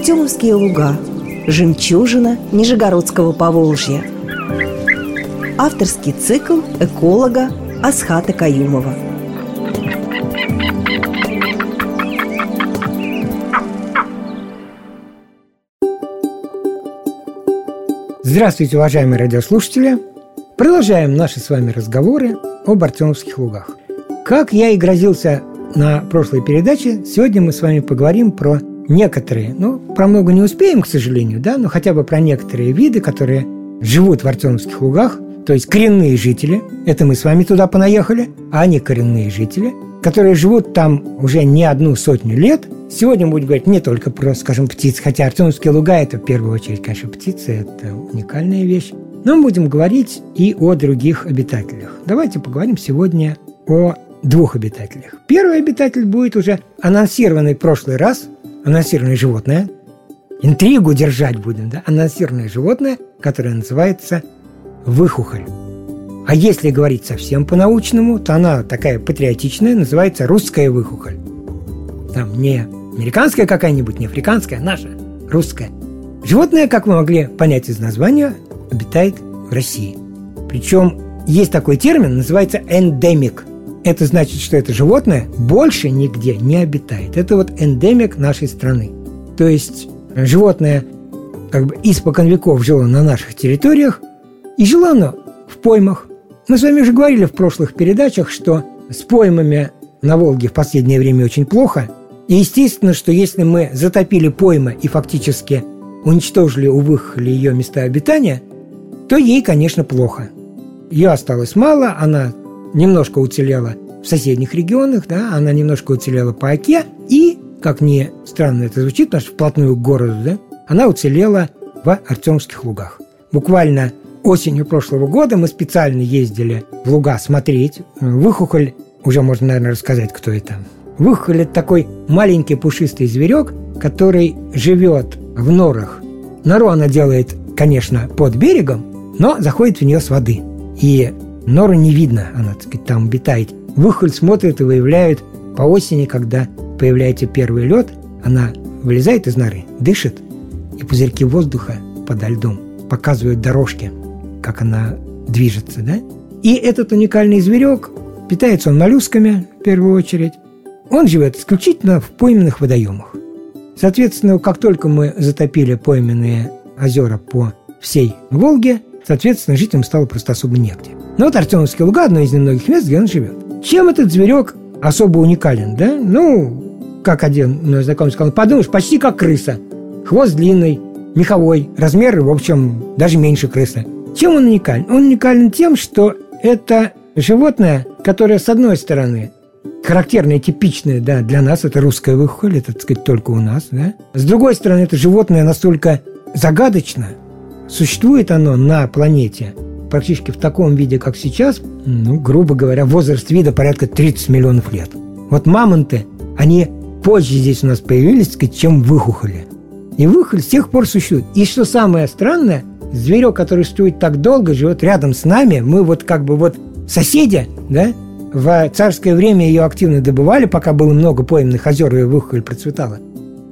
Артемовские луга. Жемчужина Нижегородского Поволжья. Авторский цикл эколога Асхата Каюмова. Здравствуйте, уважаемые радиослушатели! Продолжаем наши с вами разговоры об Артемовских лугах. Как я и грозился на прошлой передаче, сегодня мы с вами поговорим про некоторые, ну, про много не успеем, к сожалению, да, но хотя бы про некоторые виды, которые живут в Артемовских лугах, то есть коренные жители, это мы с вами туда понаехали, а они коренные жители, которые живут там уже не одну сотню лет. Сегодня мы будем говорить не только про, скажем, птиц, хотя Артемовские луга – это в первую очередь, конечно, птицы, это уникальная вещь. Но мы будем говорить и о других обитателях. Давайте поговорим сегодня о двух обитателях. Первый обитатель будет уже анонсированный в прошлый раз – анонсированное животное. Интригу держать будем, да? Анонсированное животное, которое называется выхухоль. А если говорить совсем по-научному, то она такая патриотичная, называется русская выхухоль. Там не американская какая-нибудь, не африканская, а наша, русская. Животное, как вы могли понять из названия, обитает в России. Причем есть такой термин, называется эндемик это значит, что это животное больше нигде не обитает. Это вот эндемик нашей страны. То есть животное как бы испокон веков жило на наших территориях, и жило оно в поймах. Мы с вами уже говорили в прошлых передачах, что с поймами на Волге в последнее время очень плохо. И естественно, что если мы затопили поймы и фактически уничтожили у выхода ее места обитания, то ей, конечно, плохо. Ее осталось мало, она немножко уцелела в соседних регионах, да, она немножко уцелела по оке, и, как ни странно это звучит, потому что вплотную к городу, да, она уцелела в Артемских лугах. Буквально осенью прошлого года мы специально ездили в луга смотреть. Выхухоль, уже можно, наверное, рассказать, кто это. Выхухоль – это такой маленький пушистый зверек, который живет в норах. Нору она делает, конечно, под берегом, но заходит в нее с воды. И Нору не видно, она, так сказать, там обитает. Выхоль смотрит и выявляет по осени, когда появляется первый лед, она вылезает из норы, дышит, и пузырьки воздуха подо льдом показывают дорожки, как она движется, да? И этот уникальный зверек, питается он моллюсками, в первую очередь, он живет исключительно в пойменных водоемах. Соответственно, как только мы затопили пойменные озера по всей Волге, соответственно, жителям стало просто особо негде. Но вот Артемовский луга – одно из немногих мест, где он живет. Чем этот зверек особо уникален, да? Ну, как один мой знакомый сказал, подумаешь, почти как крыса. Хвост длинный, меховой, размеры, в общем, даже меньше крысы. Чем он уникален? Он уникален тем, что это животное, которое, с одной стороны, характерное, типичное да, для нас, это русская выхоль, это, так сказать, только у нас. Да? С другой стороны, это животное настолько загадочно, существует оно на планете – практически в таком виде, как сейчас, ну, грубо говоря, возраст вида порядка 30 миллионов лет. Вот мамонты, они позже здесь у нас появились, чем выхухоли. И выхоль с тех пор существует. И что самое странное, зверек, который существует так долго, живет рядом с нами, мы вот как бы вот соседи, да, в царское время ее активно добывали, пока было много пойменных озер, и выхоль процветала.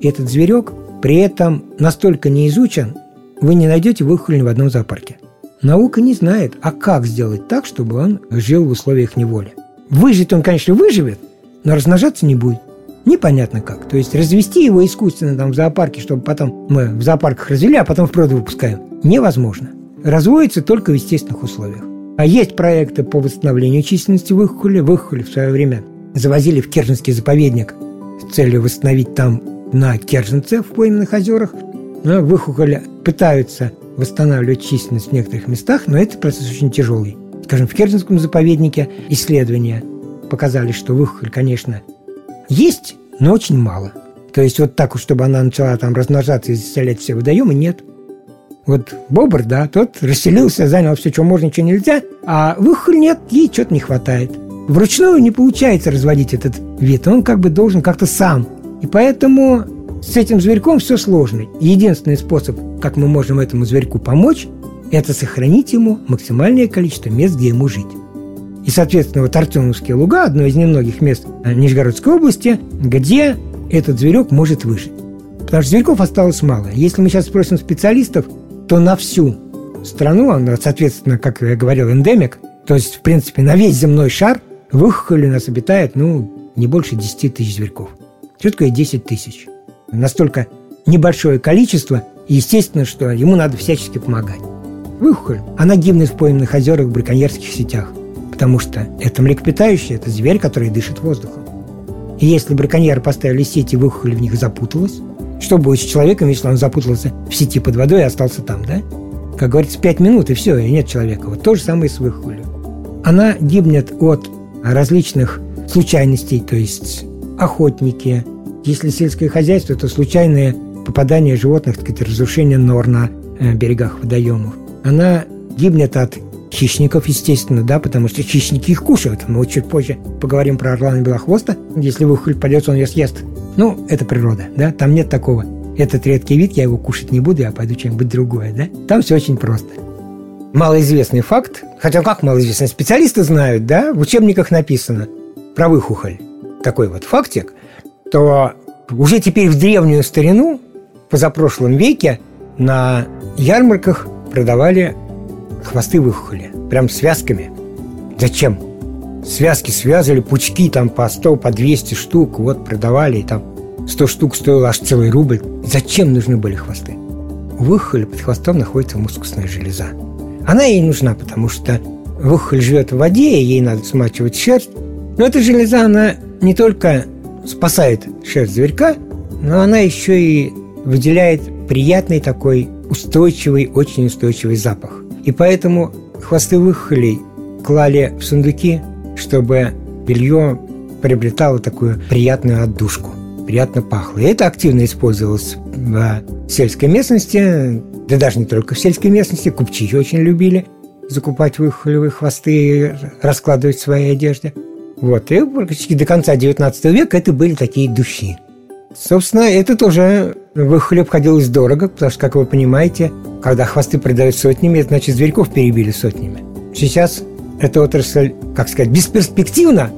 И этот зверек при этом настолько не изучен, вы не найдете выхоль ни в одном зоопарке. Наука не знает, а как сделать так, чтобы он жил в условиях неволи. Выжить он, конечно, выживет, но размножаться не будет. Непонятно как. То есть развести его искусственно там в зоопарке, чтобы потом мы в зоопарках развели, а потом в природу выпускаем, невозможно. Разводится только в естественных условиях. А есть проекты по восстановлению численности выхули. Выхули в свое время завозили в Керженский заповедник с целью восстановить там на Керженце в пойменных озерах. Но выхухоли пытаются восстанавливать численность в некоторых местах, но этот процесс очень тяжелый. Скажем, в Керченском заповеднике исследования показали, что выхоль, конечно, есть, но очень мало. То есть вот так чтобы она начала там размножаться и заселять все водоемы, нет. Вот бобр, да, тот расселился, занял все, что можно, что нельзя, а выхоль нет, ей что-то не хватает. Вручную не получается разводить этот вид, он как бы должен как-то сам. И поэтому с этим зверьком все сложно. Единственный способ, как мы можем этому зверьку помочь, это сохранить ему максимальное количество мест, где ему жить. И, соответственно, вот Артемовские луга – одно из немногих мест Нижегородской области, где этот зверек может выжить. Потому что зверьков осталось мало. Если мы сейчас спросим специалистов, то на всю страну, она, соответственно, как я говорил, эндемик, то есть, в принципе, на весь земной шар в Ухоле нас обитает, ну, не больше 10 тысяч зверьков. Что такое 10 тысяч? Настолько небольшое количество, и естественно, что ему надо всячески помогать. Выхухоль, она гибнет в пойменных озерах в браконьерских сетях, потому что это млекопитающее, это зверь, который дышит воздухом. И если браконьеры поставили сети, выхухоль в них запуталась, что будет с человеком, если он запутался в сети под водой и остался там, да? Как говорится, пять минут, и все, и нет человека. Вот то же самое с выхухолью. Она гибнет от различных случайностей, то есть охотники. Если сельское хозяйство, то случайные попадания животных, так сказать, разрушение нор на э, берегах водоемов. Она гибнет от хищников, естественно, да, потому что хищники их кушают. Мы чуть позже поговорим про орлана белохвоста. Если выхоль пойдет, он ее съест. Ну, это природа, да, там нет такого. Этот редкий вид, я его кушать не буду, я пойду чем-нибудь другое, да. Там все очень просто. Малоизвестный факт, хотя как малоизвестный, специалисты знают, да, в учебниках написано про выхухоль. Такой вот фактик, то уже теперь в древнюю старину, позапрошлом веке, на ярмарках продавали хвосты выхухоли. Прям связками. Зачем? Связки связывали, пучки там по 100, по 200 штук, вот продавали, и там 100 штук стоило аж целый рубль. Зачем нужны были хвосты? У выхухоли под хвостом находится мускусная железа. Она ей нужна, потому что выхухоль живет в воде, и ей надо смачивать шерсть. Но эта железа, она не только спасает шерсть зверька, но она еще и выделяет приятный такой устойчивый, очень устойчивый запах. И поэтому хвосты выхолей клали в сундуки, чтобы белье приобретало такую приятную отдушку, приятно пахло. И это активно использовалось в сельской местности, да даже не только в сельской местности, купчихи очень любили закупать выхолевые хвосты и раскладывать в своей одежде. Вот, и практически до конца XIX века это были такие духи. Собственно, это тоже в хлеб обходилось дорого, потому что, как вы понимаете, когда хвосты продают сотнями, это значит зверьков перебили сотнями. Сейчас эта отрасль, как сказать, бесперспективна.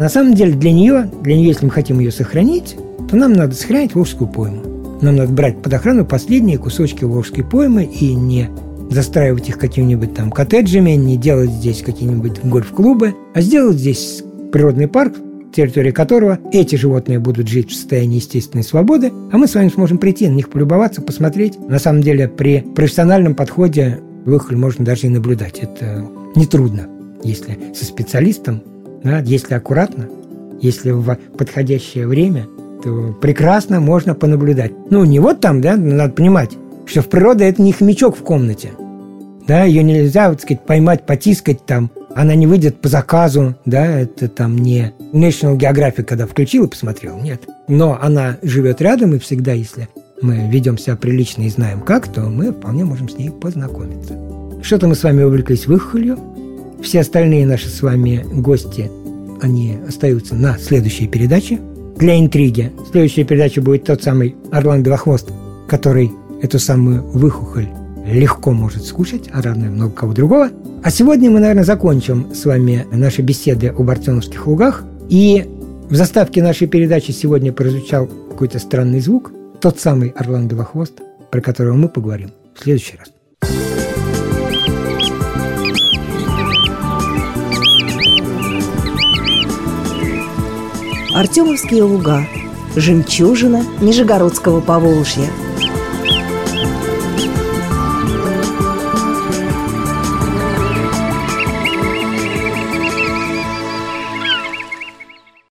На самом деле для нее, для нее, если мы хотим ее сохранить, то нам надо сохранить Волжскую пойму. Нам надо брать под охрану последние кусочки Волжской поймы и не застраивать их какими-нибудь там коттеджами, не делать здесь какие-нибудь гольф-клубы, а сделать здесь природный парк, территории которого эти животные будут жить в состоянии естественной свободы, а мы с вами сможем прийти на них полюбоваться, посмотреть. На самом деле при профессиональном подходе выхоль можно даже и наблюдать. Это нетрудно, если со специалистом, да, если аккуратно, если в подходящее время, то прекрасно можно понаблюдать. Ну, не вот там, да, надо понимать, что в природе это не хомячок в комнате. Да, ее нельзя, вот сказать, поймать, потискать там, она не выйдет по заказу, да, это там не National Geographic, когда включил и посмотрел, нет. Но она живет рядом, и всегда, если мы ведем себя прилично и знаем как, то мы вполне можем с ней познакомиться. Что-то мы с вами увлеклись выхолью. Все остальные наши с вами гости, они остаются на следующей передаче. Для интриги следующая передача будет тот самый Орлан Белохвост, который эту самую выхухоль легко может скушать, а равно много кого другого. А сегодня мы, наверное, закончим с вами наши беседы об Артемовских лугах. И в заставке нашей передачи сегодня прозвучал какой-то странный звук, тот самый Орлан Белохвост, про которого мы поговорим в следующий раз. Артемовские луга. Жемчужина Нижегородского Поволжья –